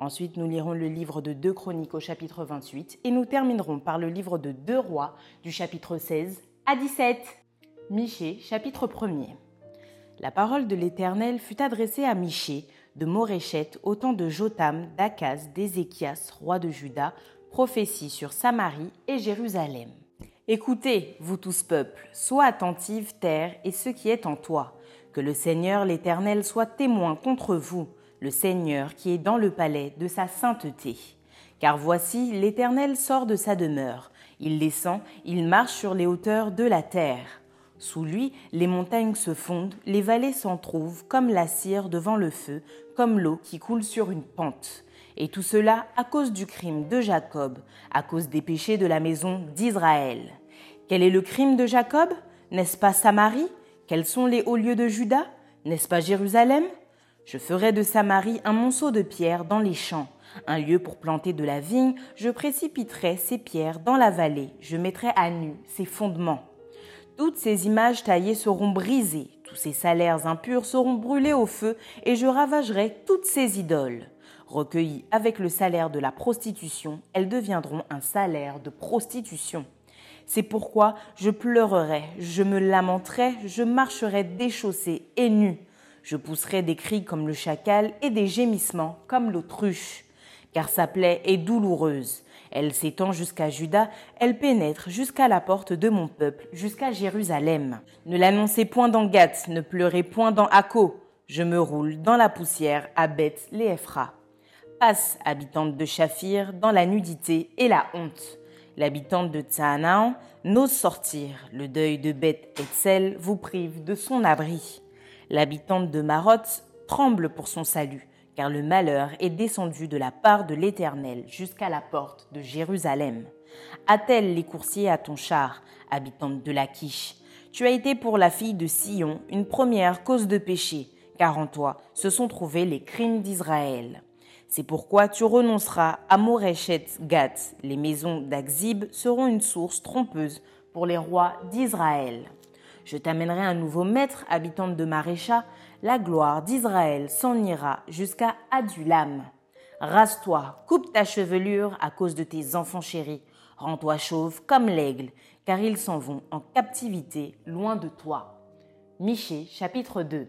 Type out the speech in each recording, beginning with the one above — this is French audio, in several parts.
Ensuite, nous lirons le livre de 2 Chroniques au chapitre 28 et nous terminerons par le livre de 2 Rois du chapitre 16 à 17. Michée, chapitre 1er. La parole de l'Éternel fut adressée à Michée de Moréchette au temps de Jotam, d'Akaz, d'Ézéchias, roi de Juda, prophétie sur Samarie et Jérusalem. Écoutez, vous tous peuples, sois attentive terre et ce qui est en toi, que le Seigneur l'Éternel soit témoin contre vous le Seigneur qui est dans le palais de sa sainteté. Car voici, l'Éternel sort de sa demeure, il descend, il marche sur les hauteurs de la terre. Sous lui, les montagnes se fondent, les vallées s'en trouvent, comme la cire devant le feu, comme l'eau qui coule sur une pente. Et tout cela à cause du crime de Jacob, à cause des péchés de la maison d'Israël. Quel est le crime de Jacob? N'est-ce pas Samarie? Quels sont les hauts lieux de Juda? N'est-ce pas Jérusalem? Je ferai de Samarie un monceau de pierres dans les champs, un lieu pour planter de la vigne, je précipiterai ces pierres dans la vallée, je mettrai à nu ses fondements. Toutes ces images taillées seront brisées, tous ces salaires impurs seront brûlés au feu, et je ravagerai toutes ces idoles. Recueillies avec le salaire de la prostitution, elles deviendront un salaire de prostitution. C'est pourquoi je pleurerai, je me lamenterai, je marcherai déchaussé et nu je pousserai des cris comme le chacal et des gémissements comme l'autruche. Car sa plaie est douloureuse. Elle s'étend jusqu'à Juda, elle pénètre jusqu'à la porte de mon peuple, jusqu'à Jérusalem. Ne l'annoncez point dans Gath, ne pleurez point dans Akko. Je me roule dans la poussière à Beth Léephra. Passe, habitante de Shafir, dans la nudité et la honte. L'habitante de Tsaanaan n'ose sortir. Le deuil de Beth Etzel vous prive de son abri. L'habitante de Maroth tremble pour son salut, car le malheur est descendu de la part de l'Éternel jusqu'à la porte de Jérusalem. Attelle les coursiers à ton char, habitante de Lachish. Tu as été pour la fille de Sion une première cause de péché, car en toi se sont trouvés les crimes d'Israël. C'est pourquoi tu renonceras à Moreshet Gat. Les maisons d'Axib seront une source trompeuse pour les rois d'Israël. Je t'amènerai un nouveau maître, habitante de Marécha. La gloire d'Israël s'en ira jusqu'à Adulam. Rase-toi, coupe ta chevelure à cause de tes enfants chéris. Rends-toi chauve comme l'aigle, car ils s'en vont en captivité loin de toi. Michée, chapitre 2.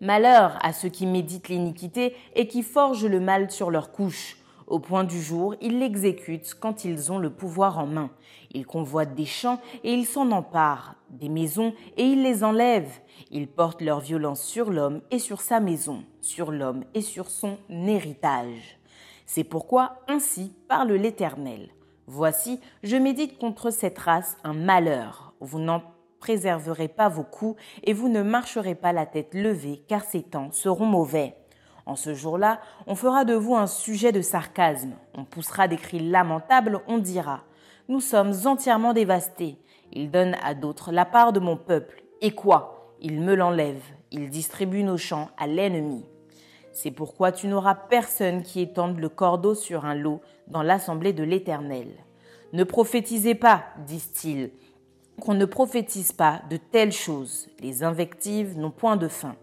Malheur à ceux qui méditent l'iniquité et qui forgent le mal sur leur couche. Au point du jour, ils l'exécutent quand ils ont le pouvoir en main. Ils convoitent des champs et ils s'en emparent, des maisons et ils les enlèvent. Ils portent leur violence sur l'homme et sur sa maison, sur l'homme et sur son héritage. C'est pourquoi ainsi parle l'Éternel. Voici, je médite contre cette race un malheur. Vous n'en préserverez pas vos coups et vous ne marcherez pas la tête levée, car ces temps seront mauvais. En ce jour-là, on fera de vous un sujet de sarcasme, on poussera des cris lamentables, on dira Nous sommes entièrement dévastés. Il donne à d'autres la part de mon peuple. Et quoi? Il me l'enlève, il distribue nos champs à l'ennemi. C'est pourquoi tu n'auras personne qui étende le cordeau sur un lot dans l'assemblée de l'Éternel. Ne prophétisez pas, disent-ils, qu'on ne prophétise pas de telles choses. Les invectives n'ont point de fin.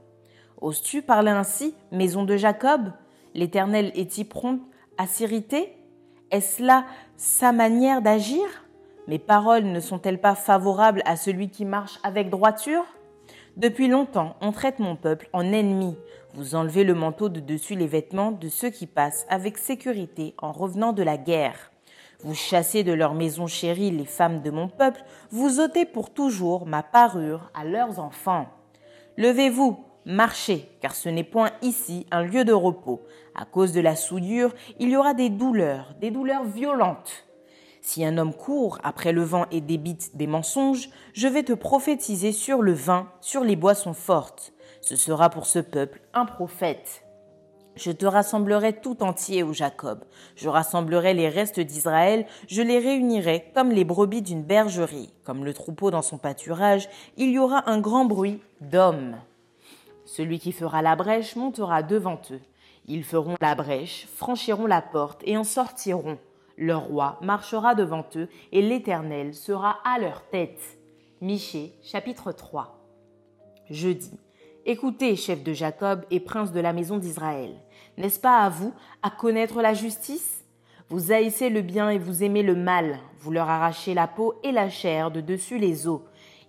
Oses-tu parler ainsi, maison de Jacob L'Éternel est-il prompt à s'irriter? Est-ce là sa manière d'agir? Mes paroles ne sont-elles pas favorables à celui qui marche avec droiture? Depuis longtemps, on traite mon peuple en ennemi. Vous enlevez le manteau de dessus les vêtements de ceux qui passent avec sécurité en revenant de la guerre. Vous chassez de leur maison chérie les femmes de mon peuple, vous ôtez pour toujours ma parure à leurs enfants. Levez-vous, marchez, car ce n'est point ici un lieu de repos. À cause de la souillure, il y aura des douleurs, des douleurs violentes. Si un homme court après le vent et débite des mensonges, je vais te prophétiser sur le vin, sur les boissons fortes. Ce sera pour ce peuple un prophète. Je te rassemblerai tout entier, ô Jacob. Je rassemblerai les restes d'Israël, je les réunirai comme les brebis d'une bergerie, comme le troupeau dans son pâturage, il y aura un grand bruit d'hommes. Celui qui fera la brèche montera devant eux. Ils feront la brèche, franchiront la porte et en sortiront. Leur roi marchera devant eux et l'Éternel sera à leur tête. Michée, chapitre 3. Je dis, Écoutez, chef de Jacob et prince de la maison d'Israël, n'est-ce pas à vous à connaître la justice? Vous haïssez le bien et vous aimez le mal, vous leur arrachez la peau et la chair de dessus les os.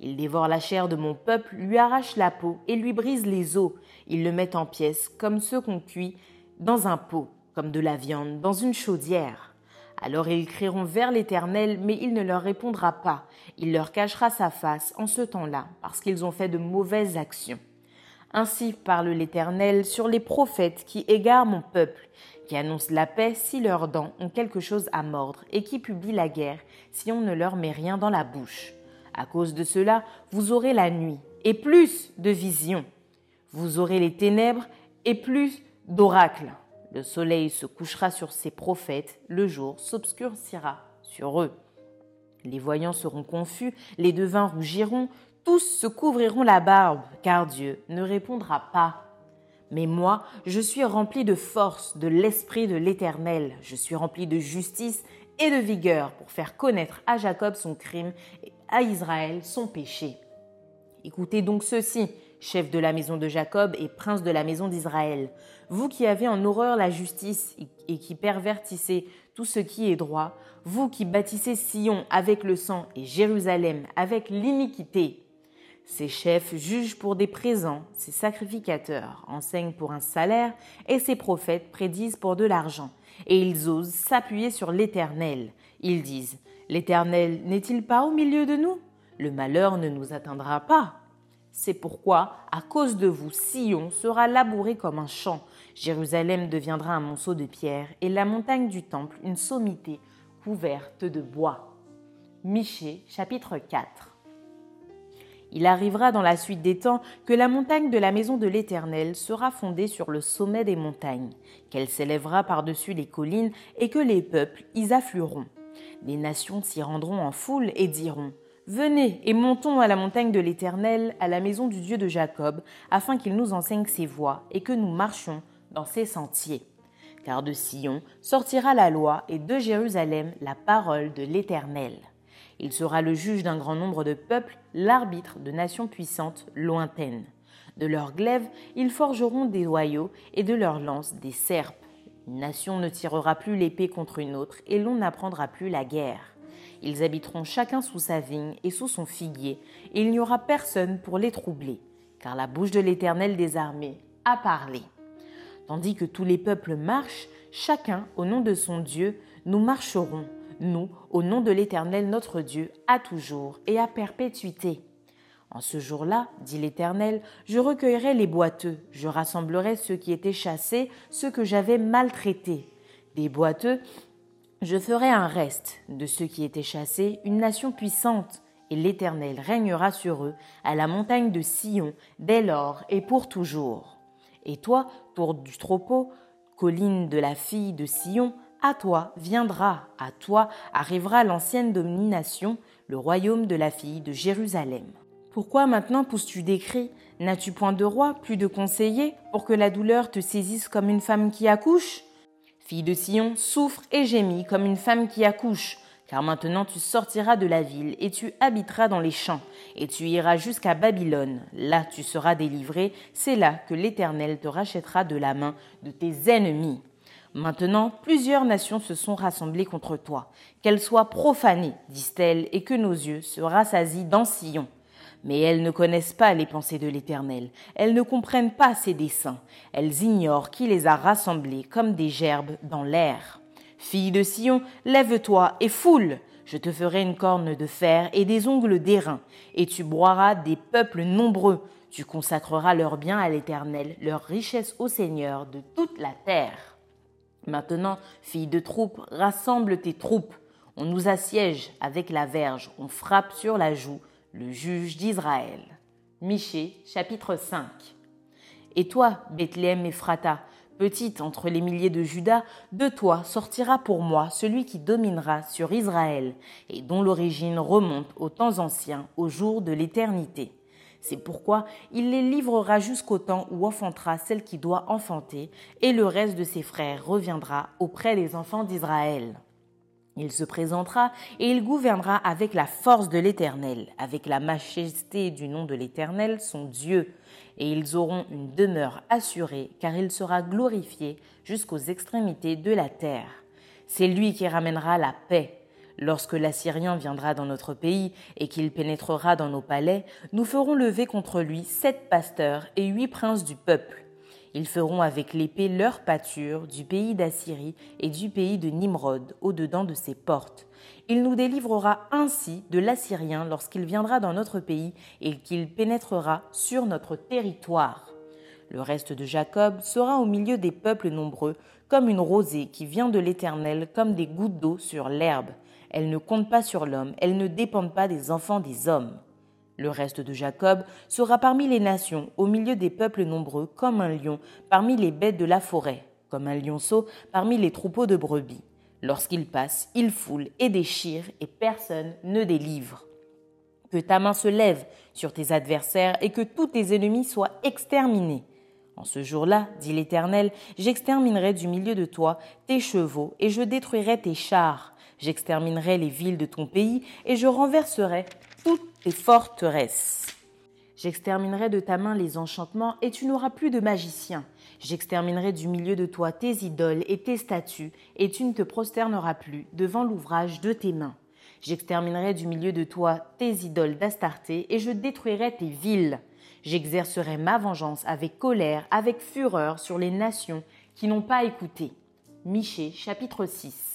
Ils dévorent la chair de mon peuple, lui arrachent la peau et lui brisent les os. Ils le mettent en pièces comme ceux qu'on cuit dans un pot, comme de la viande dans une chaudière. Alors ils crieront vers l'Éternel, mais il ne leur répondra pas. Il leur cachera sa face en ce temps-là, parce qu'ils ont fait de mauvaises actions. Ainsi parle l'Éternel sur les prophètes qui égarent mon peuple, qui annoncent la paix si leurs dents ont quelque chose à mordre, et qui publient la guerre si on ne leur met rien dans la bouche. À cause de cela, vous aurez la nuit, et plus de visions. Vous aurez les ténèbres, et plus d'oracles. Le soleil se couchera sur ses prophètes, le jour s'obscurcira sur eux. Les voyants seront confus, les devins rougiront, tous se couvriront la barbe, car Dieu ne répondra pas. Mais moi, je suis rempli de force, de l'esprit de l'Éternel, je suis rempli de justice et de vigueur pour faire connaître à Jacob son crime à Israël son péché. Écoutez donc ceci, chef de la maison de Jacob et prince de la maison d'Israël, vous qui avez en horreur la justice et qui pervertissez tout ce qui est droit, vous qui bâtissez Sion avec le sang et Jérusalem avec l'iniquité, ses chefs jugent pour des présents, ses sacrificateurs enseignent pour un salaire, et ses prophètes prédisent pour de l'argent. Et ils osent s'appuyer sur l'Éternel. Ils disent, L'Éternel n'est-il pas au milieu de nous? Le malheur ne nous atteindra pas. C'est pourquoi, à cause de vous, Sion sera labouré comme un champ, Jérusalem deviendra un monceau de pierre, et la montagne du temple une sommité couverte de bois. Michée, chapitre 4 il arrivera dans la suite des temps que la montagne de la maison de l'Éternel sera fondée sur le sommet des montagnes, qu'elle s'élèvera par-dessus les collines et que les peuples y afflueront. Les nations s'y rendront en foule et diront Venez et montons à la montagne de l'Éternel, à la maison du Dieu de Jacob, afin qu'il nous enseigne ses voies et que nous marchions dans ses sentiers. Car de Sion sortira la loi et de Jérusalem la parole de l'Éternel. Il sera le juge d'un grand nombre de peuples, l'arbitre de nations puissantes lointaines. De leurs glaives, ils forgeront des noyaux et de leurs lances des serpes. Une nation ne tirera plus l'épée contre une autre et l'on n'apprendra plus la guerre. Ils habiteront chacun sous sa vigne et sous son figuier, et il n'y aura personne pour les troubler, car la bouche de l'Éternel des armées a parlé. Tandis que tous les peuples marchent, chacun au nom de son Dieu, nous marcherons nous, au nom de l'Éternel notre Dieu, à toujours et à perpétuité. En ce jour-là, dit l'Éternel, je recueillerai les boiteux, je rassemblerai ceux qui étaient chassés, ceux que j'avais maltraités. Des boiteux, je ferai un reste de ceux qui étaient chassés, une nation puissante, et l'Éternel régnera sur eux à la montagne de Sion, dès lors et pour toujours. Et toi, tour du troupeau, colline de la fille de Sion, à toi viendra, à toi arrivera l'ancienne domination, le royaume de la fille de Jérusalem. Pourquoi maintenant pousses-tu des cris? N'as-tu point de roi, plus de conseiller, pour que la douleur te saisisse comme une femme qui accouche? Fille de Sion, souffre et gémis comme une femme qui accouche, car maintenant tu sortiras de la ville et tu habiteras dans les champs, et tu iras jusqu'à Babylone. Là tu seras délivré, c'est là que l'Éternel te rachètera de la main de tes ennemis. Maintenant, plusieurs nations se sont rassemblées contre toi. Qu'elles soient profanées, disent-elles, et que nos yeux se rassasient dans Sion. Mais elles ne connaissent pas les pensées de l'Éternel, elles ne comprennent pas ses desseins, elles ignorent qui les a rassemblées comme des gerbes dans l'air. Fille de Sion, lève-toi et foule, je te ferai une corne de fer et des ongles d'airain, et tu broieras des peuples nombreux, tu consacreras leurs biens à l'Éternel, leurs richesses au Seigneur de toute la terre. Maintenant, fille de troupe, rassemble tes troupes. On nous assiège avec la verge, on frappe sur la joue, le juge d'Israël. Michée, chapitre 5. Et toi, Bethléem Ephrata, petite entre les milliers de Judas, de toi sortira pour moi celui qui dominera sur Israël, et dont l'origine remonte aux temps anciens, au jour de l'éternité. C'est pourquoi il les livrera jusqu'au temps où enfantera celle qui doit enfanter, et le reste de ses frères reviendra auprès des enfants d'Israël. Il se présentera et il gouvernera avec la force de l'Éternel, avec la majesté du nom de l'Éternel, son Dieu, et ils auront une demeure assurée, car il sera glorifié jusqu'aux extrémités de la terre. C'est lui qui ramènera la paix. Lorsque l'Assyrien viendra dans notre pays et qu'il pénétrera dans nos palais, nous ferons lever contre lui sept pasteurs et huit princes du peuple. Ils feront avec l'épée leur pâture du pays d'Assyrie et du pays de Nimrod au-dedans de ses portes. Il nous délivrera ainsi de l'Assyrien lorsqu'il viendra dans notre pays et qu'il pénétrera sur notre territoire. Le reste de Jacob sera au milieu des peuples nombreux, comme une rosée qui vient de l'Éternel, comme des gouttes d'eau sur l'herbe. Elles ne comptent pas sur l'homme, elles ne dépendent pas des enfants des hommes. Le reste de Jacob sera parmi les nations, au milieu des peuples nombreux, comme un lion parmi les bêtes de la forêt, comme un lionceau parmi les troupeaux de brebis. Lorsqu'il passe, il foule et déchire, et personne ne délivre. Que ta main se lève sur tes adversaires et que tous tes ennemis soient exterminés. En ce jour-là, dit l'Éternel, j'exterminerai du milieu de toi tes chevaux et je détruirai tes chars. J'exterminerai les villes de ton pays et je renverserai toutes tes forteresses. J'exterminerai de ta main les enchantements et tu n'auras plus de magiciens. J'exterminerai du milieu de toi tes idoles et tes statues et tu ne te prosterneras plus devant l'ouvrage de tes mains. J'exterminerai du milieu de toi tes idoles d'Astarté et je détruirai tes villes. J'exercerai ma vengeance avec colère, avec fureur sur les nations qui n'ont pas écouté. Michée chapitre 6.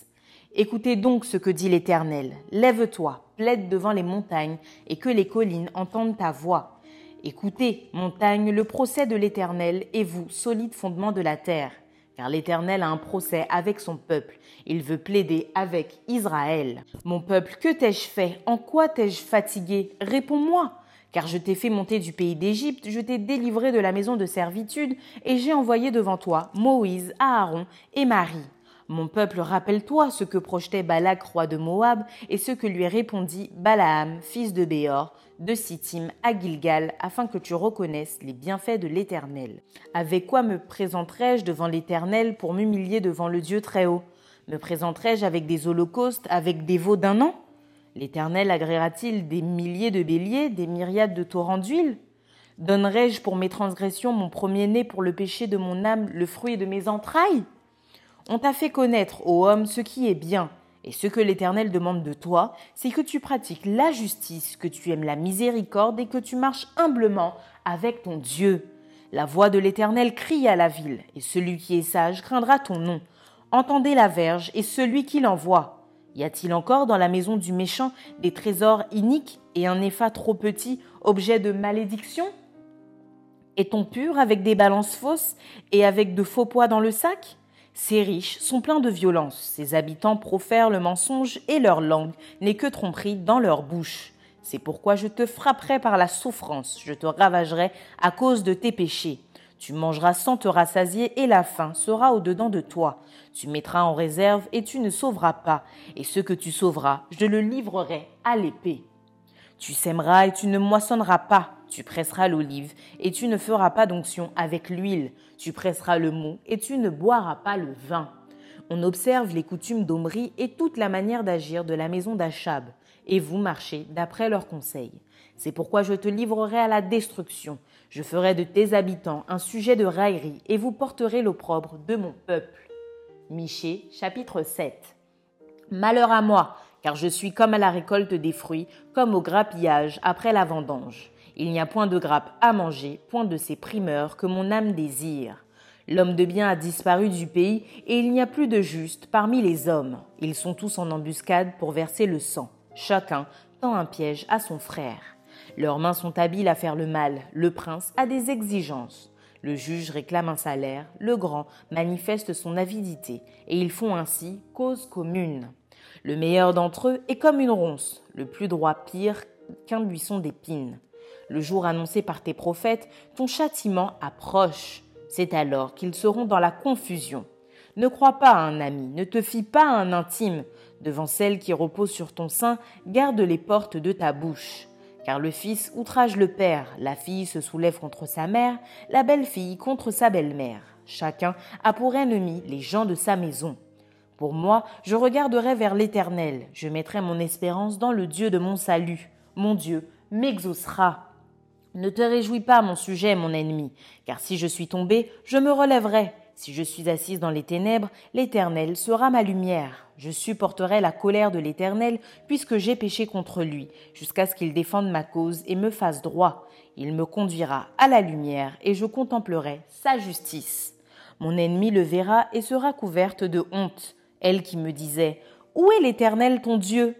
Écoutez donc ce que dit l'Éternel. Lève-toi, plaide devant les montagnes, et que les collines entendent ta voix. Écoutez, montagne, le procès de l'Éternel, et vous, solide fondement de la terre. Car l'Éternel a un procès avec son peuple. Il veut plaider avec Israël. Mon peuple, que t'ai-je fait? En quoi t'ai-je fatigué? Réponds-moi. Car je t'ai fait monter du pays d'Égypte, je t'ai délivré de la maison de servitude, et j'ai envoyé devant toi Moïse, Aaron et Marie. Mon peuple, rappelle-toi ce que projetait Balak, roi de Moab, et ce que lui répondit Balaam, fils de Béor, de Sittim à Gilgal, afin que tu reconnaisses les bienfaits de l'Éternel. Avec quoi me présenterai-je devant l'Éternel pour m'humilier devant le Dieu très haut Me présenterai-je avec des holocaustes, avec des veaux d'un an? L'Éternel agréera-t-il des milliers de béliers, des myriades de torrents d'huile? Donnerai-je pour mes transgressions mon premier-né, pour le péché de mon âme, le fruit de mes entrailles? On t'a fait connaître, ô homme, ce qui est bien. Et ce que l'Éternel demande de toi, c'est que tu pratiques la justice, que tu aimes la miséricorde et que tu marches humblement avec ton Dieu. La voix de l'Éternel crie à la ville, et celui qui est sage craindra ton nom. Entendez la verge et celui qui l'envoie. Y a-t-il encore dans la maison du méchant des trésors iniques et un épha trop petit, objet de malédiction? Est-on pur avec des balances fausses et avec de faux poids dans le sac? Ces riches sont pleins de violence, ces habitants profèrent le mensonge et leur langue n'est que tromperie dans leur bouche. C'est pourquoi je te frapperai par la souffrance, je te ravagerai à cause de tes péchés. Tu mangeras sans te rassasier et la faim sera au-dedans de toi. Tu mettras en réserve et tu ne sauveras pas, et ce que tu sauveras, je le livrerai à l'épée. Tu sèmeras et tu ne moissonneras pas. Tu presseras l'olive et tu ne feras pas d'onction avec l'huile. Tu presseras le mou et tu ne boiras pas le vin. On observe les coutumes d'Omri et toute la manière d'agir de la maison d'Achab, et vous marchez d'après leurs conseils. C'est pourquoi je te livrerai à la destruction. Je ferai de tes habitants un sujet de raillerie, et vous porterez l'opprobre de mon peuple. Michée, chapitre 7. Malheur à moi, car je suis comme à la récolte des fruits, comme au grappillage après la vendange. Il n'y a point de grappe à manger, point de ces primeurs que mon âme désire. L'homme de bien a disparu du pays, et il n'y a plus de juste parmi les hommes. Ils sont tous en embuscade pour verser le sang. Chacun tend un piège à son frère. Leurs mains sont habiles à faire le mal. Le prince a des exigences. Le juge réclame un salaire, le grand manifeste son avidité, et ils font ainsi cause commune. Le meilleur d'entre eux est comme une ronce, le plus droit pire qu'un buisson d'épines. Le jour annoncé par tes prophètes, ton châtiment approche. C'est alors qu'ils seront dans la confusion. Ne crois pas à un ami, ne te fie pas à un intime. Devant celle qui repose sur ton sein, garde les portes de ta bouche. Car le fils outrage le père, la fille se soulève contre sa mère, la belle-fille contre sa belle-mère. Chacun a pour ennemi les gens de sa maison. Pour moi, je regarderai vers l'Éternel, je mettrai mon espérance dans le Dieu de mon salut. Mon Dieu m'exaucera. Ne te réjouis pas, mon sujet, mon ennemi, car si je suis tombé, je me relèverai. Si je suis assise dans les ténèbres, l'Éternel sera ma lumière. Je supporterai la colère de l'Éternel, puisque j'ai péché contre lui, jusqu'à ce qu'il défende ma cause et me fasse droit. Il me conduira à la lumière, et je contemplerai sa justice. Mon ennemi le verra et sera couverte de honte. Elle qui me disait Où est l'Éternel ton Dieu?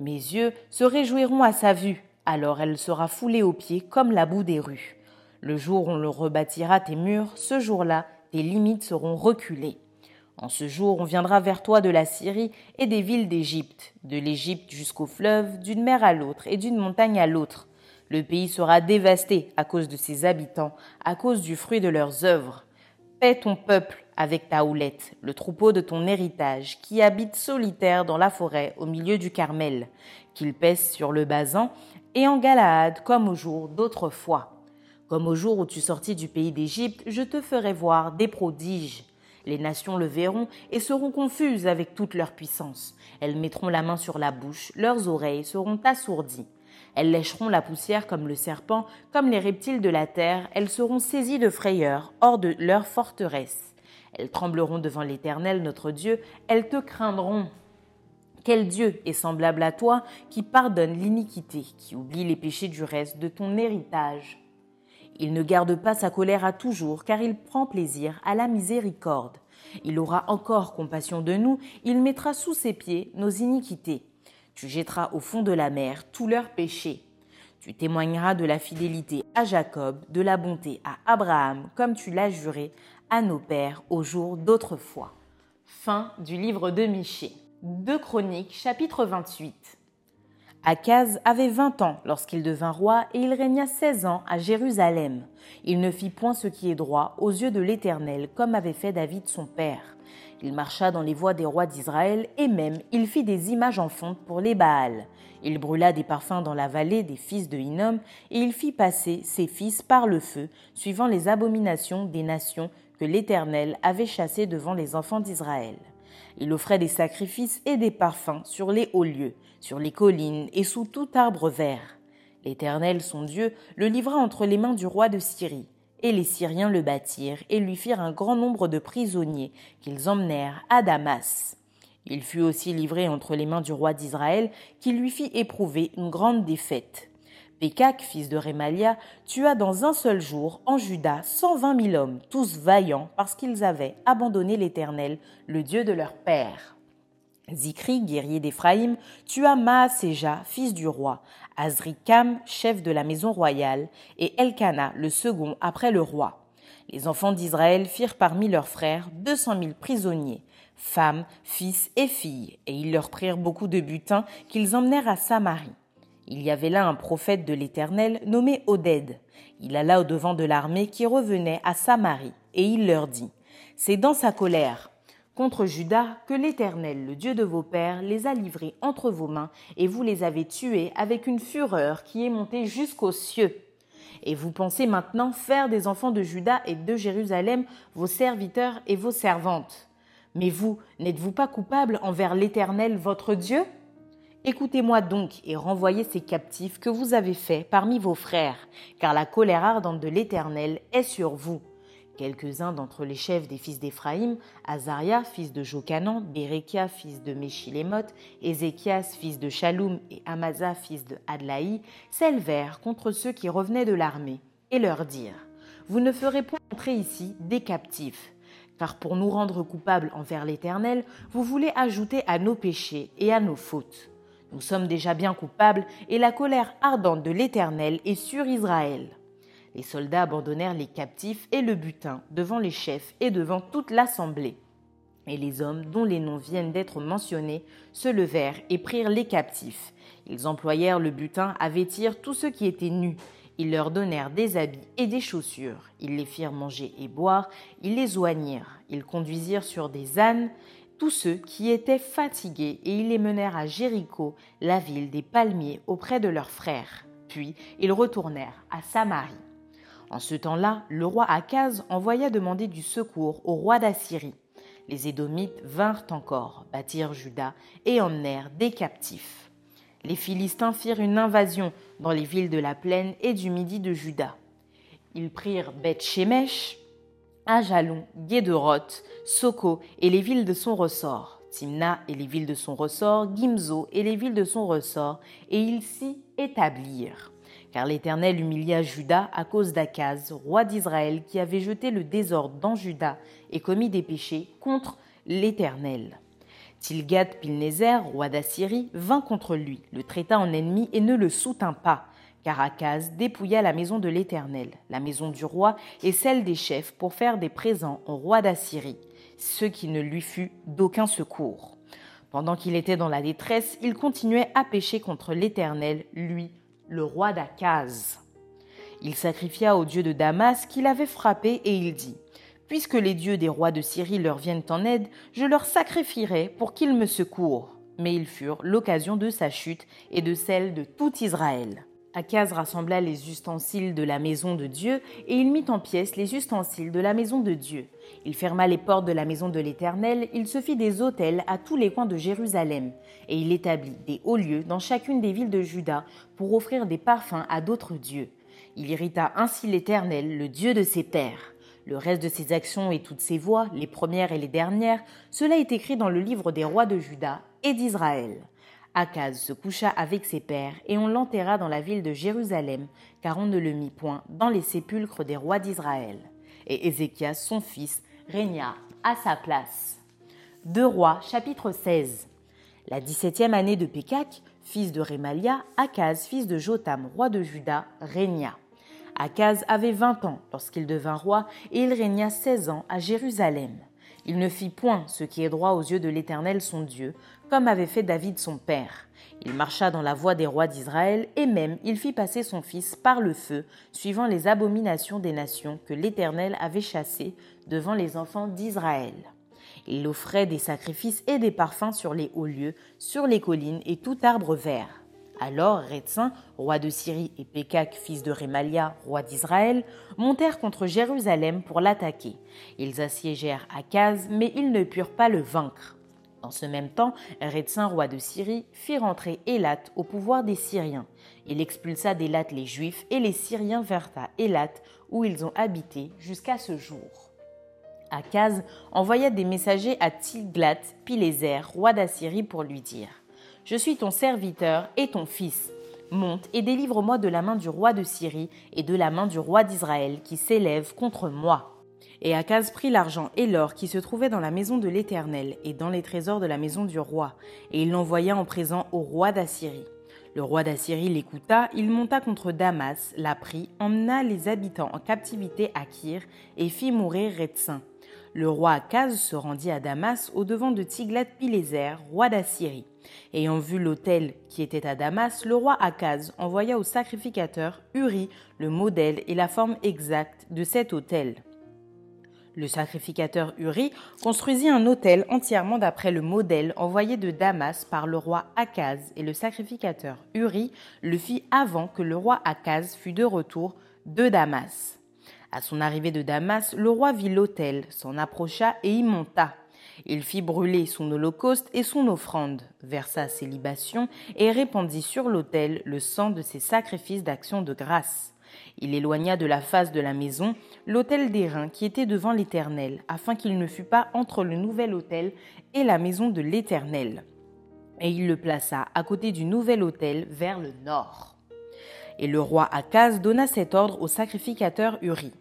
Mes yeux se réjouiront à sa vue. Alors elle sera foulée aux pieds comme la boue des rues. Le jour où on le rebâtira tes murs, ce jour-là, tes limites seront reculées. En ce jour, on viendra vers toi de la Syrie et des villes d'Égypte, de l'Égypte jusqu'au fleuve, d'une mer à l'autre et d'une montagne à l'autre. Le pays sera dévasté à cause de ses habitants, à cause du fruit de leurs œuvres. Paie ton peuple avec ta houlette, le troupeau de ton héritage, qui habite solitaire dans la forêt au milieu du Carmel, qu'il pèse sur le basan et en Galaad comme au jour d'autrefois. Comme au jour où tu sortis du pays d'Égypte, je te ferai voir des prodiges. Les nations le verront et seront confuses avec toute leur puissance. Elles mettront la main sur la bouche, leurs oreilles seront assourdies. Elles lécheront la poussière comme le serpent, comme les reptiles de la terre, elles seront saisies de frayeur hors de leur forteresse. Elles trembleront devant l'Éternel notre Dieu, elles te craindront. Quel Dieu est semblable à toi qui pardonne l'iniquité, qui oublie les péchés du reste de ton héritage? Il ne garde pas sa colère à toujours, car il prend plaisir à la miséricorde. Il aura encore compassion de nous, il mettra sous ses pieds nos iniquités. Tu jetteras au fond de la mer tous leurs péchés. Tu témoigneras de la fidélité à Jacob, de la bonté à Abraham, comme tu l'as juré à nos pères au jour d'autrefois. Fin du livre de Michée. 2 Chroniques, chapitre 28. Akaz avait vingt ans lorsqu'il devint roi et il régna seize ans à Jérusalem. Il ne fit point ce qui est droit aux yeux de l'Éternel, comme avait fait David son père. Il marcha dans les voies des rois d'Israël et même il fit des images en fonte pour les Baals. Il brûla des parfums dans la vallée des fils de Hinnom et il fit passer ses fils par le feu, suivant les abominations des nations que l'Éternel avait chassées devant les enfants d'Israël. Il offrait des sacrifices et des parfums sur les hauts lieux sur les collines et sous tout arbre vert. L'Éternel, son Dieu, le livra entre les mains du roi de Syrie. Et les Syriens le battirent et lui firent un grand nombre de prisonniers qu'ils emmenèrent à Damas. Il fut aussi livré entre les mains du roi d'Israël, qui lui fit éprouver une grande défaite. Pécac, fils de Rémalia, tua dans un seul jour en Juda cent vingt mille hommes, tous vaillants parce qu'ils avaient abandonné l'Éternel, le Dieu de leur père. Zikri, guerrier d'Éphraïm, tua Maaséja, fils du roi, Azrikam, chef de la maison royale, et Elkana, le second après le roi. Les enfants d'Israël firent parmi leurs frères deux cent mille prisonniers, femmes, fils et filles, et ils leur prirent beaucoup de butin qu'ils emmenèrent à Samarie. Il y avait là un prophète de l'Éternel nommé Oded. Il alla au devant de l'armée qui revenait à Samarie, et il leur dit C'est dans sa colère, contre Judas que l'Éternel, le Dieu de vos pères, les a livrés entre vos mains, et vous les avez tués avec une fureur qui est montée jusqu'aux cieux. Et vous pensez maintenant faire des enfants de Judas et de Jérusalem vos serviteurs et vos servantes. Mais vous, n'êtes-vous pas coupable envers l'Éternel votre Dieu? Écoutez-moi donc et renvoyez ces captifs que vous avez faits parmi vos frères, car la colère ardente de l'Éternel est sur vous quelques-uns d'entre les chefs des fils d'Éphraïm, Azaria, fils de Jocanan, Bérekia, fils de Méchilémoth, Ézéchias, fils de Shaloum, et Amasa, fils de Adlaï, s'élevèrent contre ceux qui revenaient de l'armée, et leur dirent Vous ne ferez point entrer ici des captifs, car pour nous rendre coupables envers l'Éternel, vous voulez ajouter à nos péchés et à nos fautes. Nous sommes déjà bien coupables, et la colère ardente de l'Éternel est sur Israël. Les soldats abandonnèrent les captifs et le butin devant les chefs et devant toute l'assemblée. Et les hommes dont les noms viennent d'être mentionnés se levèrent et prirent les captifs. Ils employèrent le butin à vêtir tous ceux qui étaient nus. Ils leur donnèrent des habits et des chaussures. Ils les firent manger et boire. Ils les oignirent. Ils conduisirent sur des ânes tous ceux qui étaient fatigués et ils les menèrent à Jéricho, la ville des palmiers, auprès de leurs frères. Puis ils retournèrent à Samarie. En ce temps-là, le roi Akaz envoya demander du secours au roi d'Assyrie. Les Édomites vinrent encore, bâtirent Juda et emmenèrent des captifs. Les Philistins firent une invasion dans les villes de la plaine et du midi de Juda. Ils prirent Beth-Shemesh, Ajalon, Guéderoth, Soko et les villes de son ressort, Timna et les villes de son ressort, Gimzo et les villes de son ressort, et ils s'y établirent. Car l'Éternel humilia Juda à cause d'Akaz, roi d'Israël, qui avait jeté le désordre dans Juda et commis des péchés contre l'Éternel. Tilgat Pilnézer, roi d'Assyrie, vint contre lui, le traita en ennemi et ne le soutint pas, car Akaz dépouilla la maison de l'Éternel, la maison du roi et celle des chefs pour faire des présents au roi d'Assyrie, ce qui ne lui fut d'aucun secours. Pendant qu'il était dans la détresse, il continuait à pécher contre l'Éternel, lui, le roi d'Akaz. Il sacrifia au dieu de Damas qu'il avait frappé et il dit Puisque les dieux des rois de Syrie leur viennent en aide, je leur sacrifierai pour qu'ils me secourent. Mais ils furent l'occasion de sa chute et de celle de tout Israël. Akaz rassembla les ustensiles de la maison de Dieu et il mit en pièces les ustensiles de la maison de Dieu. Il ferma les portes de la maison de l'Éternel, il se fit des autels à tous les coins de Jérusalem, et il établit des hauts lieux dans chacune des villes de Juda pour offrir des parfums à d'autres dieux. Il irrita ainsi l'Éternel, le Dieu de ses pères. Le reste de ses actions et toutes ses voies, les premières et les dernières, cela est écrit dans le livre des rois de Juda et d'Israël. Akaz se coucha avec ses pères et on l'enterra dans la ville de Jérusalem, car on ne le mit point dans les sépulcres des rois d'Israël. Et Ézéchias, son fils, régna à sa place. Deux rois, chapitre 16. La dix-septième année de Pékak, fils de Rémalia, Akaz, fils de Jotam, roi de Juda, régna. Akaz avait vingt ans lorsqu'il devint roi et il régna seize ans à Jérusalem. Il ne fit point ce qui est droit aux yeux de l'Éternel son Dieu, comme avait fait David son père. Il marcha dans la voie des rois d'Israël, et même il fit passer son fils par le feu, suivant les abominations des nations que l'Éternel avait chassées devant les enfants d'Israël. Il offrait des sacrifices et des parfums sur les hauts lieux, sur les collines et tout arbre vert. Alors Rétsin, roi de Syrie, et Pékak, fils de Rémalia, roi d'Israël, montèrent contre Jérusalem pour l'attaquer. Ils assiégèrent Akaz, mais ils ne purent pas le vaincre. En ce même temps, Rétsin, roi de Syrie, fit rentrer Élat au pouvoir des Syriens. Il expulsa d'Élat les Juifs et les Syriens vinrent à Élat, où ils ont habité jusqu'à ce jour. Akaz envoya des messagers à Tiglat-Pileser, roi d'Assyrie, pour lui dire Je suis ton serviteur et ton fils. Monte et délivre-moi de la main du roi de Syrie et de la main du roi d'Israël qui s'élève contre moi. Et Akaz prit l'argent et l'or qui se trouvaient dans la maison de l'Éternel et dans les trésors de la maison du roi, et il l'envoya en présent au roi d'Assyrie. Le roi d'Assyrie l'écouta, il monta contre Damas, la prit, emmena les habitants en captivité à Kir et fit mourir Rétsin. Le roi Akaz se rendit à Damas au devant de Tiglat-Pileser, roi d'Assyrie. Ayant vu l'autel qui était à Damas, le roi Akaz envoya au sacrificateur Uri le modèle et la forme exacte de cet autel. Le sacrificateur Uri construisit un autel entièrement d'après le modèle envoyé de Damas par le roi Akaz et le sacrificateur Uri le fit avant que le roi Akaz fût de retour de Damas. À son arrivée de Damas, le roi vit l'autel, s'en approcha et y monta. Il fit brûler son holocauste et son offrande, versa ses libations et répandit sur l'autel le sang de ses sacrifices d'action de grâce. Il éloigna de la face de la maison l'autel d'airain qui était devant l'Éternel, afin qu'il ne fût pas entre le nouvel autel et la maison de l'Éternel. Et il le plaça à côté du nouvel autel vers le nord. Et le roi Akaz donna cet ordre au sacrificateur Uri.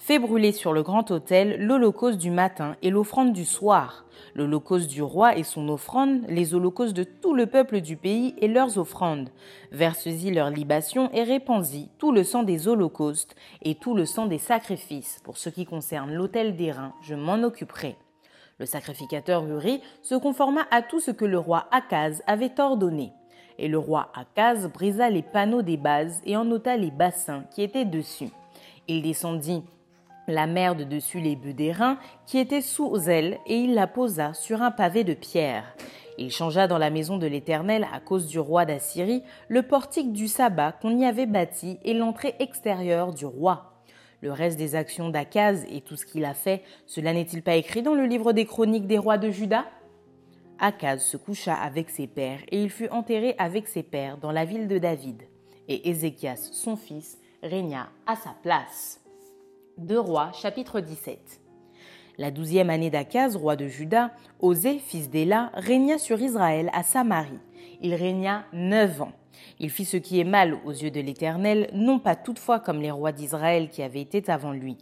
Fais brûler sur le grand autel l'holocauste du matin et l'offrande du soir, l'holocauste du roi et son offrande, les holocaustes de tout le peuple du pays et leurs offrandes. Verse-y leurs libations et répandis tout le sang des holocaustes et tout le sang des sacrifices. Pour ce qui concerne l'autel d'airain, je m'en occuperai. Le sacrificateur Uri se conforma à tout ce que le roi Akaz avait ordonné. Et le roi Akaz brisa les panneaux des bases et en ôta les bassins qui étaient dessus. Il descendit la mer de dessus les bœufs d'airain qui étaient sous elle et il la posa sur un pavé de pierre. Il changea dans la maison de l'Éternel, à cause du roi d'Assyrie, le portique du sabbat qu'on y avait bâti et l'entrée extérieure du roi. Le reste des actions d'Akaz et tout ce qu'il a fait, cela n'est-il pas écrit dans le livre des chroniques des rois de Juda? Akaz se coucha avec ses pères et il fut enterré avec ses pères dans la ville de David. Et Ézéchias, son fils, régna à sa place. 2 Rois, chapitre 17. La douzième année d'Akaz, roi de Juda, Osée, fils d'Éla, régna sur Israël à Samarie. Il régna neuf ans. Il fit ce qui est mal aux yeux de l'Éternel, non pas toutefois comme les rois d'Israël qui avaient été avant lui.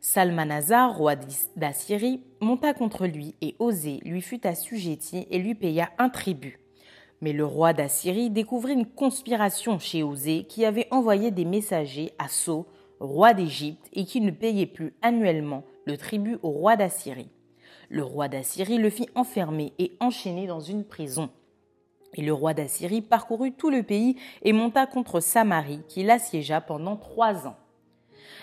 Salmanazar, roi d'Assyrie, monta contre lui et Osée lui fut assujetti et lui paya un tribut. Mais le roi d'Assyrie découvrit une conspiration chez Osée qui avait envoyé des messagers à Sceaux, roi d'Égypte, et qui ne payait plus annuellement le tribut au roi d'Assyrie. Le roi d'Assyrie le fit enfermer et enchaîner dans une prison. Et le roi d'Assyrie parcourut tout le pays et monta contre Samarie, qui l'assiégea pendant trois ans.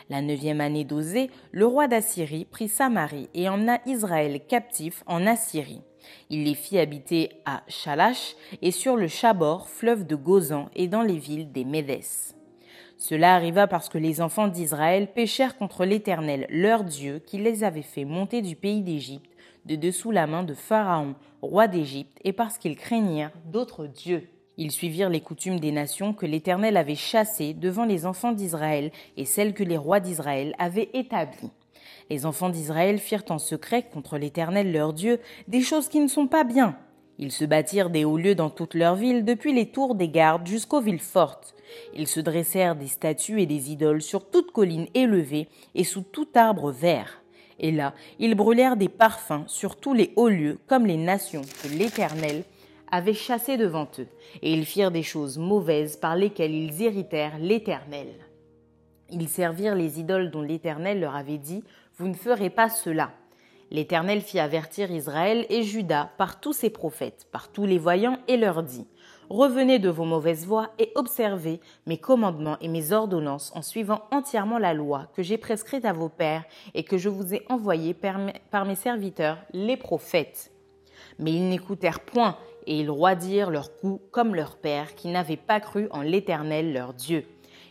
La neuvième année d'Osée, le roi d'Assyrie prit Samarie et emmena Israël captif en Assyrie. Il les fit habiter à Shalash et sur le Chabor, fleuve de Gozan, et dans les villes des Médès. Cela arriva parce que les enfants d'Israël péchèrent contre l'Éternel, leur Dieu, qui les avait fait monter du pays d'Égypte, de dessous la main de Pharaon, roi d'Égypte, et parce qu'ils craignirent d'autres dieux. Ils suivirent les coutumes des nations que l'Éternel avait chassées devant les enfants d'Israël et celles que les rois d'Israël avaient établies. Les enfants d'Israël firent en secret contre l'Éternel leur Dieu des choses qui ne sont pas bien, ils se bâtirent des hauts lieux dans toute leur ville, depuis les tours des gardes jusqu'aux villes fortes. Ils se dressèrent des statues et des idoles sur toute colline élevée et sous tout arbre vert. Et là, ils brûlèrent des parfums sur tous les hauts lieux, comme les nations que l'Éternel avait chassées devant eux. Et ils firent des choses mauvaises par lesquelles ils irritèrent l'Éternel. Ils servirent les idoles dont l'Éternel leur avait dit, Vous ne ferez pas cela. L'Éternel fit avertir Israël et Juda par tous ses prophètes, par tous les voyants, et leur dit Revenez de vos mauvaises voies et observez mes commandements et mes ordonnances en suivant entièrement la loi que j'ai prescrite à vos pères et que je vous ai envoyée par mes serviteurs, les prophètes. Mais ils n'écoutèrent point et ils roidirent leur cou comme leurs pères qui n'avaient pas cru en l'Éternel leur Dieu.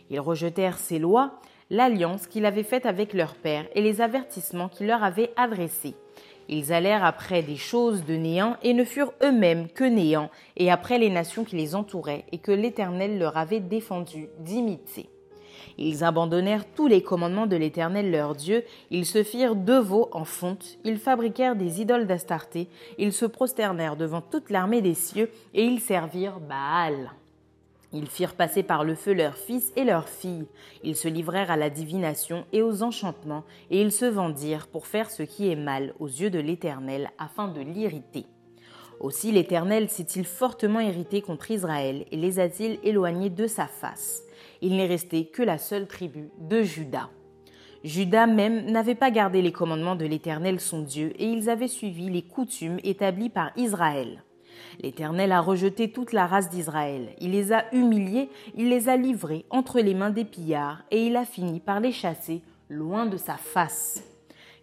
Ils rejetèrent ses lois l'alliance qu'il avait faite avec leur père et les avertissements qu'il leur avait adressés. Ils allèrent après des choses de néant et ne furent eux-mêmes que néant, et après les nations qui les entouraient et que l'Éternel leur avait défendu d'imiter. Ils abandonnèrent tous les commandements de l'Éternel leur Dieu, ils se firent deux veaux en fonte, ils fabriquèrent des idoles d'Astarté, ils se prosternèrent devant toute l'armée des cieux, et ils servirent Baal. Ils firent passer par le feu leurs fils et leurs filles. Ils se livrèrent à la divination et aux enchantements, et ils se vendirent pour faire ce qui est mal aux yeux de l'Éternel, afin de l'irriter. Aussi l'Éternel s'est-il fortement irrité contre Israël, et les a-t-il éloignés de sa face. Il n'est resté que la seule tribu de Juda. Juda même n'avait pas gardé les commandements de l'Éternel son Dieu, et ils avaient suivi les coutumes établies par Israël. L'Éternel a rejeté toute la race d'Israël. Il les a humiliés, il les a livrés entre les mains des pillards, et il a fini par les chasser loin de sa face.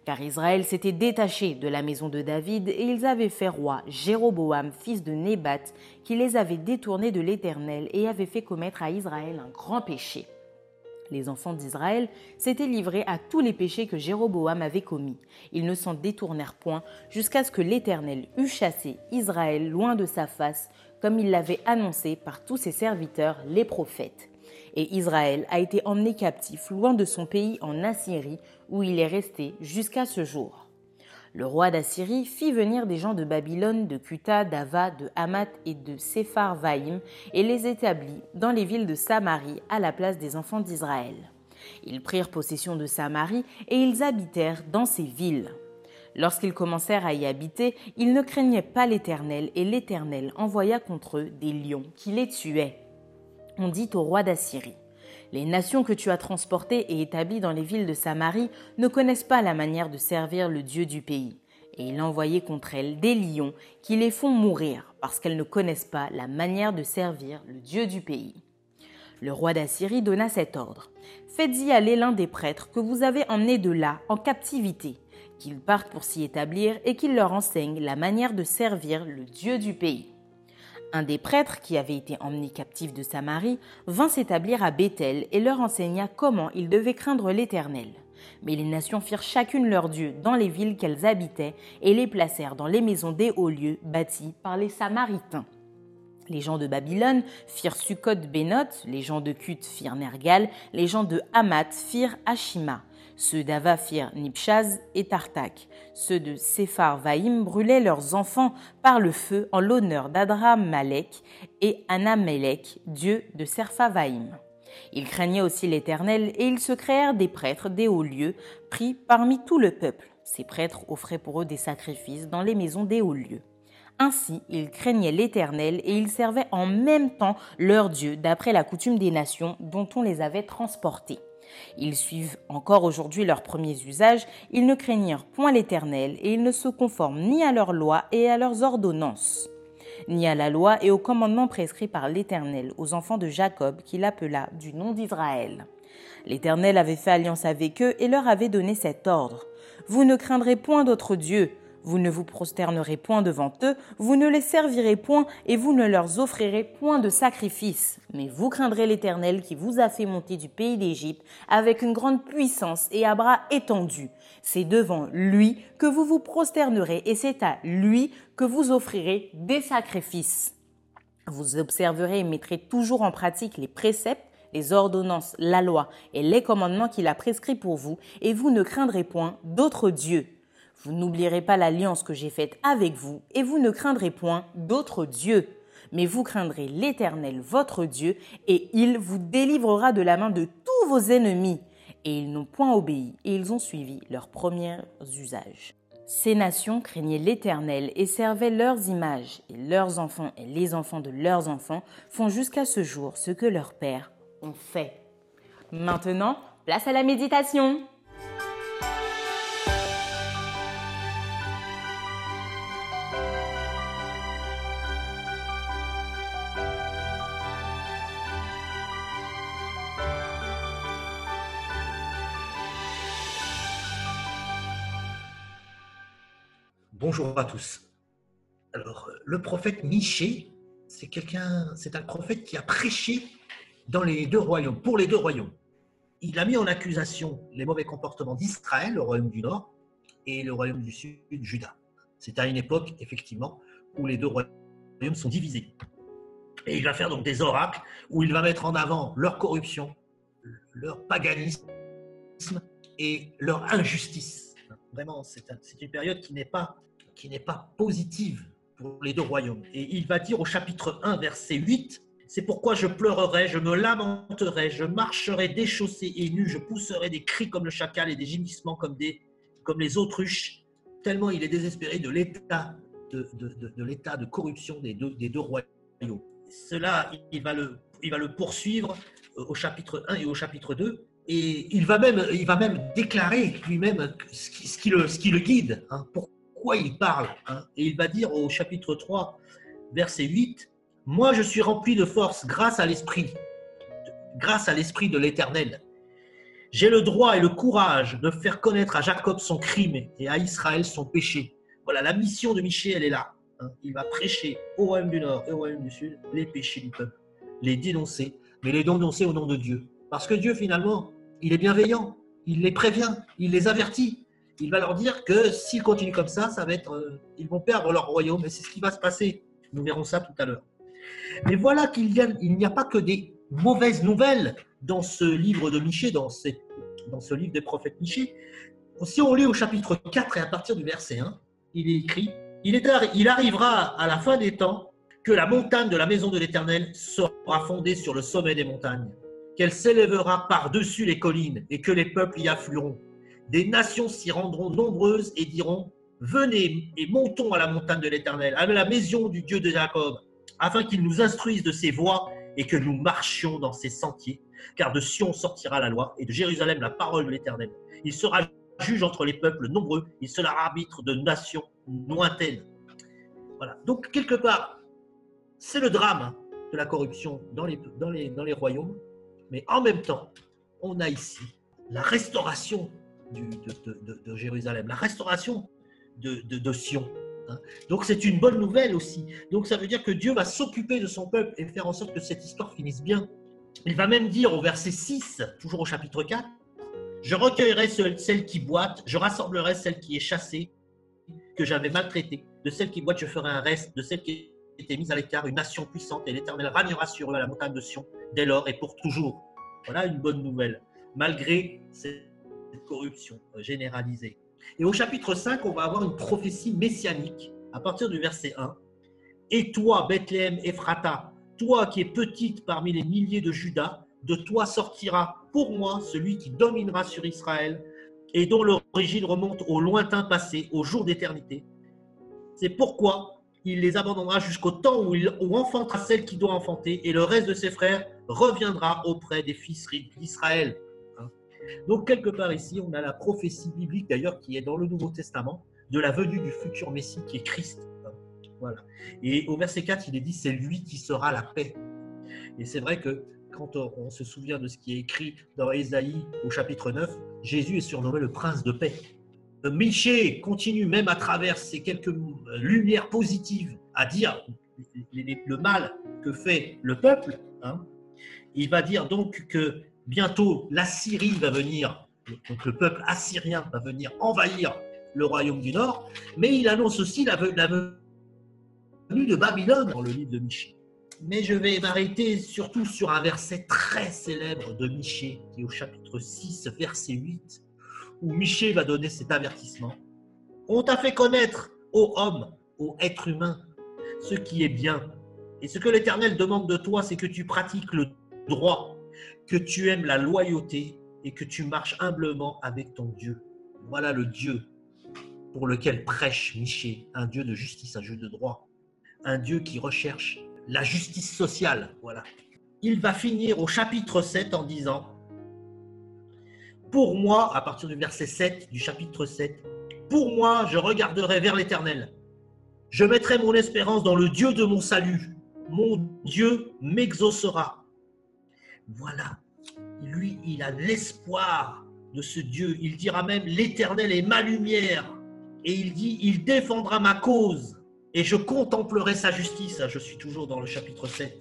Car Israël s'était détaché de la maison de David, et ils avaient fait roi Jéroboam, fils de Nébat, qui les avait détournés de l'Éternel et avait fait commettre à Israël un grand péché les enfants d'Israël s'étaient livrés à tous les péchés que Jéroboam avait commis. Ils ne s'en détournèrent point jusqu'à ce que l'Éternel eût chassé Israël loin de sa face, comme il l'avait annoncé par tous ses serviteurs, les prophètes. Et Israël a été emmené captif loin de son pays en Assyrie, où il est resté jusqu'à ce jour. Le roi d'Assyrie fit venir des gens de Babylone, de Cuta, d'Ava, de Hamath et de Sepharvaïm et les établit dans les villes de Samarie à la place des enfants d'Israël. Ils prirent possession de Samarie et ils habitèrent dans ces villes. Lorsqu'ils commencèrent à y habiter, ils ne craignaient pas l'Éternel et l'Éternel envoya contre eux des lions qui les tuaient. On dit au roi d'Assyrie, Les nations que tu as transportées et établies dans les villes de Samarie ne connaissent pas la manière de servir le Dieu du pays. Et il a envoyé contre elles des lions qui les font mourir parce qu'elles ne connaissent pas la manière de servir le Dieu du pays. Le roi d'Assyrie donna cet ordre. Faites-y aller l'un des prêtres que vous avez emmenés de là en captivité, qu'ils partent pour s'y établir et qu'il leur enseigne la manière de servir le Dieu du pays. Un des prêtres qui avait été emmené captif de Samarie vint s'établir à Bethel et leur enseigna comment ils devaient craindre l'Éternel. Mais les nations firent chacune leur Dieu dans les villes qu'elles habitaient et les placèrent dans les maisons des hauts lieux bâtis par les Samaritains. Les gens de Babylone firent Sukkot Benot, les gens de Kut firent Nergal, les gens de Hamath firent Ashima, ceux d'Ava firent Nipchaz et Tartak, ceux de Sephar Vaïm brûlaient leurs enfants par le feu en l'honneur d'Adram-Malek et Anamelek, dieu de Serphavaïm. Ils craignaient aussi l'Éternel et ils se créèrent des prêtres des hauts lieux pris parmi tout le peuple. Ces prêtres offraient pour eux des sacrifices dans les maisons des hauts lieux. Ainsi, ils craignaient l'Éternel et ils servaient en même temps leur Dieu d'après la coutume des nations dont on les avait transportés. Ils suivent encore aujourd'hui leurs premiers usages, ils ne craignirent point l'Éternel et ils ne se conforment ni à leurs lois et à leurs ordonnances, ni à la loi et aux commandements prescrits par l'Éternel aux enfants de Jacob qu'il appela du nom d'Israël. L'Éternel avait fait alliance avec eux et leur avait donné cet ordre. Vous ne craindrez point d'autres dieux, vous ne vous prosternerez point devant eux, vous ne les servirez point, et vous ne leur offrirez point de sacrifice. Mais vous craindrez l'Éternel qui vous a fait monter du pays d'Égypte avec une grande puissance et à bras étendus. C'est devant lui que vous vous prosternerez, et c'est à lui que vous offrirez des sacrifices. Vous observerez et mettrez toujours en pratique les préceptes les ordonnances, la loi et les commandements qu'il a prescrits pour vous, et vous ne craindrez point d'autres dieux. Vous n'oublierez pas l'alliance que j'ai faite avec vous, et vous ne craindrez point d'autres dieux. Mais vous craindrez l'Éternel, votre Dieu, et il vous délivrera de la main de tous vos ennemis. Et ils n'ont point obéi, et ils ont suivi leurs premiers usages. Ces nations craignaient l'Éternel et servaient leurs images, et leurs enfants et les enfants de leurs enfants font jusqu'à ce jour ce que leurs pères ont fait. Maintenant, place à la méditation. Bonjour à tous. Alors, le prophète Michée, c'est quelqu'un, c'est un prophète qui a prêché dans les deux royaumes, pour les deux royaumes. Il a mis en accusation les mauvais comportements d'Israël, le royaume du Nord, et le royaume du Sud, Juda. C'est à une époque, effectivement, où les deux royaumes sont divisés. Et il va faire donc des oracles où il va mettre en avant leur corruption, leur paganisme et leur injustice. Vraiment, c'est une période qui n'est pas qui n'est pas positive pour les deux royaumes. Et il va dire au chapitre 1, verset 8, C'est pourquoi je pleurerai, je me lamenterai, je marcherai déchaussé et nu, je pousserai des cris comme le chacal et des gémissements comme, des, comme les autruches, tellement il est désespéré de l'état de, de, de, l'état de corruption des deux, des deux royaumes. Cela, il va, le, il va le poursuivre euh, au chapitre 1 et au chapitre 2. Et il va même, il va même déclarer lui-même ce qui, le, ce qui le guide. Hein, il parle. Hein. Et il va dire au chapitre 3, verset 8, Moi je suis rempli de force grâce à l'Esprit, grâce à l'Esprit de l'Éternel. J'ai le droit et le courage de faire connaître à Jacob son crime et à Israël son péché. Voilà, la mission de Michel, elle est là. Hein. Il va prêcher au royaume du Nord et au royaume du Sud les péchés du peuple, les dénoncer, mais les dénoncer au nom de Dieu. Parce que Dieu, finalement, il est bienveillant, il les prévient, il les avertit il va leur dire que s'ils continuent comme ça, ça va être, euh, ils vont perdre leur royaume et c'est ce qui va se passer. Nous verrons ça tout à l'heure. Mais voilà qu'il n'y a, pas que des mauvaise nouvelle dans ce livre de Michée, dans, dans ce livre des prophètes Michée. Si on lit au chapitre 4 et à partir du verset 1, il est écrit il, est, il arrivera à la fin des temps que la montagne de la maison de l'Éternel sera fondée sur le sommet des montagnes, qu'elle s'élèvera par-dessus les collines et que les peuples y afflueront. Des nations s'y rendront nombreuses et diront Venez et montons à la montagne de l'Éternel, à la maison du Dieu de Jacob, afin qu'il nous instruise de ses voies et que nous marchions dans ses sentiers. Car de Sion sortira la loi et de Jérusalem la parole de l'Éternel. Il sera juge entre les peuples nombreux, il sera arbitre de nations lointaines. Voilà. Donc, quelque part, c'est le drame de la corruption dans les, dans, les, dans les royaumes, mais en même temps, on a ici la restauration de, Jérusalem, la restauration de, Sion. Hein. Donc c'est une bonne nouvelle aussi. Donc ça veut dire que Dieu va s'occuper de son peuple et faire en sorte que cette histoire finisse bien. Il va même dire au verset 6, toujours au chapitre 4, Je recueillerai celle qui boite, je rassemblerai celle qui est chassée, que j'avais maltraitée. De celle qui boite, je ferai un reste. De celle qui était mise à l'écart, une nation puissante, et l'Éternel ragnera sur la montagne de Sion, dès lors et pour toujours. Voilà une bonne nouvelle, malgré cette corruption généralisée. Et au chapitre 5, on va avoir une prophétie messianique à partir du verset 1. Et toi, Bethléem Ephrata, toi qui es petite parmi les milliers de Judas, de toi sortira pour moi celui qui dominera sur Israël et dont l'origine remonte au lointain passé, au jour d'éternité. C'est pourquoi il les abandonnera jusqu'au temps où il enfantera celle qui doit enfanter, et le reste de ses frères reviendra auprès des fils d'Israël. Donc, quelque part ici, on a la prophétie biblique, d'ailleurs, qui est dans le Nouveau Testament, de la venue du futur Messie qui est Christ. Voilà. Et au verset 4, il est dit c'est lui qui sera la paix. Et c'est vrai que quand on se souvient de ce qui est écrit dans Ésaïe au chapitre 9, Jésus est surnommé le prince de paix. Miché continue même à travers ces quelques lumières positives à dire le mal que fait le peuple. Hein. Il va dire donc que bientôt la Syrie va venir, donc le peuple assyrien va venir envahir le royaume du Nord, mais il annonce aussi la, venue de Babylone dans le livre de Michée. Mais je vais m'arrêter surtout sur un verset très célèbre de Michée, qui est au chapitre 6, verset 8, où Michée va donner cet avertissement. On t'a fait connaître, ô homme, ô être humain, ce qui est bien. Et ce que l'Éternel demande de toi, c'est que tu pratiques le droit, que tu aimes la loyauté et que tu marches humblement avec ton Dieu. Voilà le Dieu pour lequel prêche Michée, un Dieu de justice, un Dieu de droit, un Dieu qui recherche la justice sociale. Voilà. Il va finir au chapitre 7 en disant pour moi, à partir du verset 7 du chapitre 7, pour moi, je regarderai vers l'Éternel. Je mettrai mon espérance dans le Dieu de mon salut. Mon Dieu m'exaucera. Voilà. Lui, il a l'espoir de ce Dieu. Il dira même, l'Éternel est ma lumière. Et il dit, il défendra ma cause. Et je contemplerai sa justice. Je suis toujours dans le chapitre 7.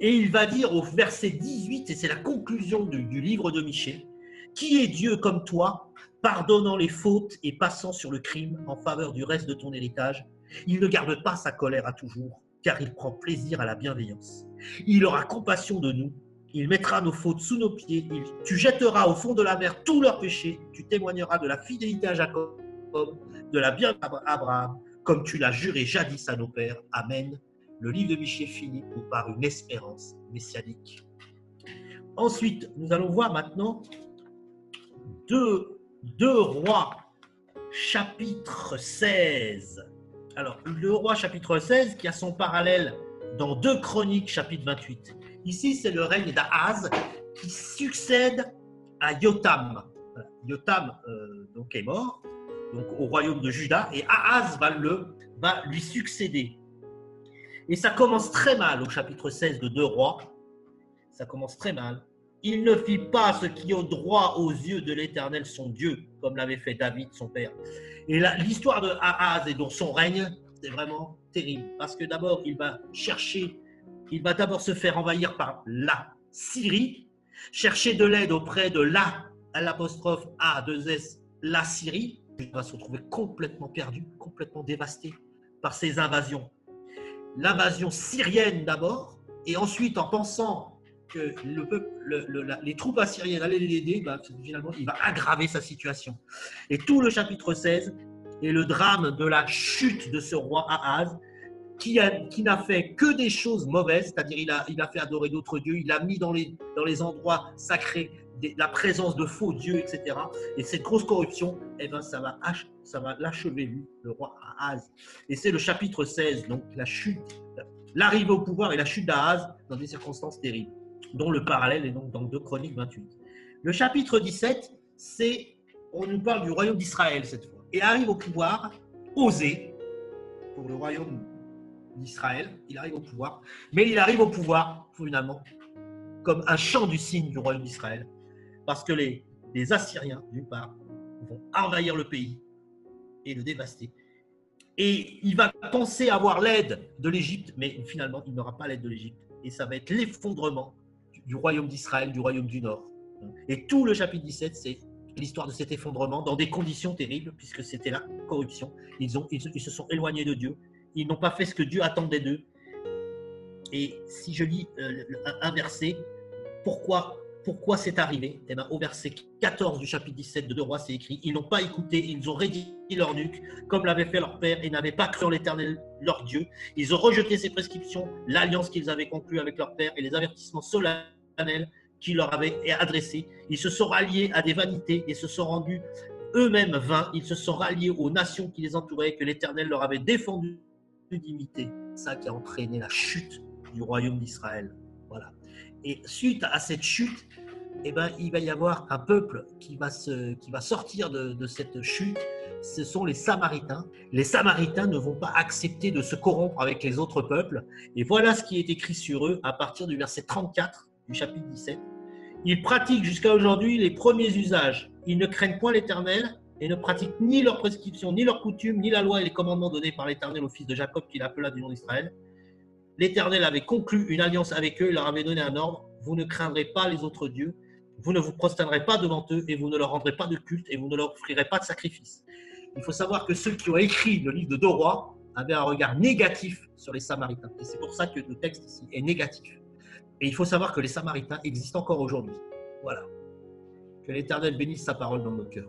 Et il va dire au verset 18, et c'est la conclusion du, du livre de Michée, qui est Dieu comme toi, pardonnant les fautes et passant sur le crime en faveur du reste de ton héritage? Il ne garde pas sa colère à toujours, car il prend plaisir à la bienveillance. Il aura compassion de nous, il mettra nos fautes sous nos pieds, tu jetteras au fond de la mer tous leurs péchés, tu témoigneras de la fidélité à Jacob, de la bienveillance à Abraham, comme tu l'as juré jadis à nos pères. Amen. Le livre de Michée finit par une espérance messianique. Ensuite, nous allons voir maintenant 2, rois, chapitre 16. Alors, le roi chapitre 16 qui a son parallèle dans 2 chroniques chapitre 28. Ici, c'est le règne d'Ahaz qui succède à Yotam. Yotam euh, donc est mort donc au royaume de Juda et Ahaz va, le, va lui succéder. Et ça commence très mal au chapitre 16 de 2 rois. Ça commence très mal il ne fit pas ce qui est droit aux yeux de l'Éternel son Dieu, comme l'avait fait David son père. Et l'histoire de Ahaz et de son règne, c'est vraiment terrible, parce que d'abord, il va chercher, il va d'abord se faire envahir par la Syrie, chercher de l'aide auprès de la, à l'apostrophe A2S, la Syrie. Il va se retrouver complètement perdu, complètement dévasté par ces invasions. L'invasion syrienne d'abord, et ensuite en pensant que les troupes assyriennes allaient l'aider, bah, finalement, il va aggraver sa situation. Et tout le chapitre 16 est le drame de la chute de ce roi Ahaz, qui, n'a fait que des choses mauvaises, c'est-à-dire il a, fait adorer d'autres dieux, il a mis dans les, endroits sacrés la présence de faux dieux, etc. Et cette grosse corruption, eh ben, ça va, ach- ça va l'achever, lui, le roi Ahaz. Et c'est le chapitre 16, donc la chute, l'arrivée au pouvoir et la chute d'Ahaz dans des circonstances terribles, dont le parallèle est donc dans 2 Chroniques 28. Le chapitre 17, c'est, on nous parle du royaume d'Israël cette fois. Et arrive au pouvoir Osée, pour le royaume d'Israël, il arrive au pouvoir, mais il arrive au pouvoir, finalement, comme un chant du signe du royaume d'Israël, parce que les, Assyriens, d'une part, vont envahir le pays et le dévaster. Et il va penser avoir l'aide de l'Égypte, mais finalement, il n'aura pas l'aide de l'Égypte. Et ça va être l'effondrement du, royaume d'Israël, du royaume du Nord. Et tout le chapitre 17, c'est l'histoire de cet effondrement dans des conditions terribles, puisque c'était la corruption. Ils, ont, ils se sont éloignés de Dieu. Ils n'ont pas fait ce que Dieu attendait d'eux. Et si je lis euh, un- verset, pourquoi, pourquoi c'est arrivé? Eh ben, Au verset 14 du chapitre 17 de Deux Rois, c'est écrit Ils n'ont pas écouté, ils ont rédigé leur nuque, comme l'avait fait leur père, et n'avaient pas cru en l'éternel leur Dieu. Ils ont rejeté ses prescriptions, l'alliance qu'ils avaient conclue avec leur père et les avertissements solennels qu'il leur avait adressés. Ils se sont ralliés à des vanités et se sont rendus eux-mêmes vains. Ils se sont ralliés aux nations qui les entouraient, que l'Éternel leur avait défendu d'imiter. Ça qui a entraîné la chute du royaume d'Israël. Voilà. Et suite à cette chute, eh ben, il va y avoir un peuple qui va, se, qui va sortir de, de cette chute. Ce sont les Samaritains. Les Samaritains ne vont pas accepter de se corrompre avec les autres peuples. Et voilà ce qui est écrit sur eux à partir du verset 34 du chapitre 17. Ils pratiquent jusqu'à aujourd'hui les premiers usages. Ils ne craignent point l'Éternel et ne pratiquent ni leurs prescriptions, ni leurs coutumes, ni la loi et les commandements donnés par l'Éternel au fils de Jacob qu'il appela du nom d'Israël. L'Éternel avait conclu une alliance avec eux, il leur avait donné un ordre. Vous ne craindrez pas les autres dieux, vous ne vous prosternerez pas devant eux et vous ne leur rendrez pas de culte et vous ne leur offrirez pas de sacrifice. Il faut savoir que ceux qui ont écrit le livre de Deux avaient un regard négatif sur les Samaritains. Et c'est pour ça que le texte ici est négatif. Et il faut savoir que les Samaritains existent encore aujourd'hui. Voilà. Que l'Éternel bénisse sa parole dans nos cœurs.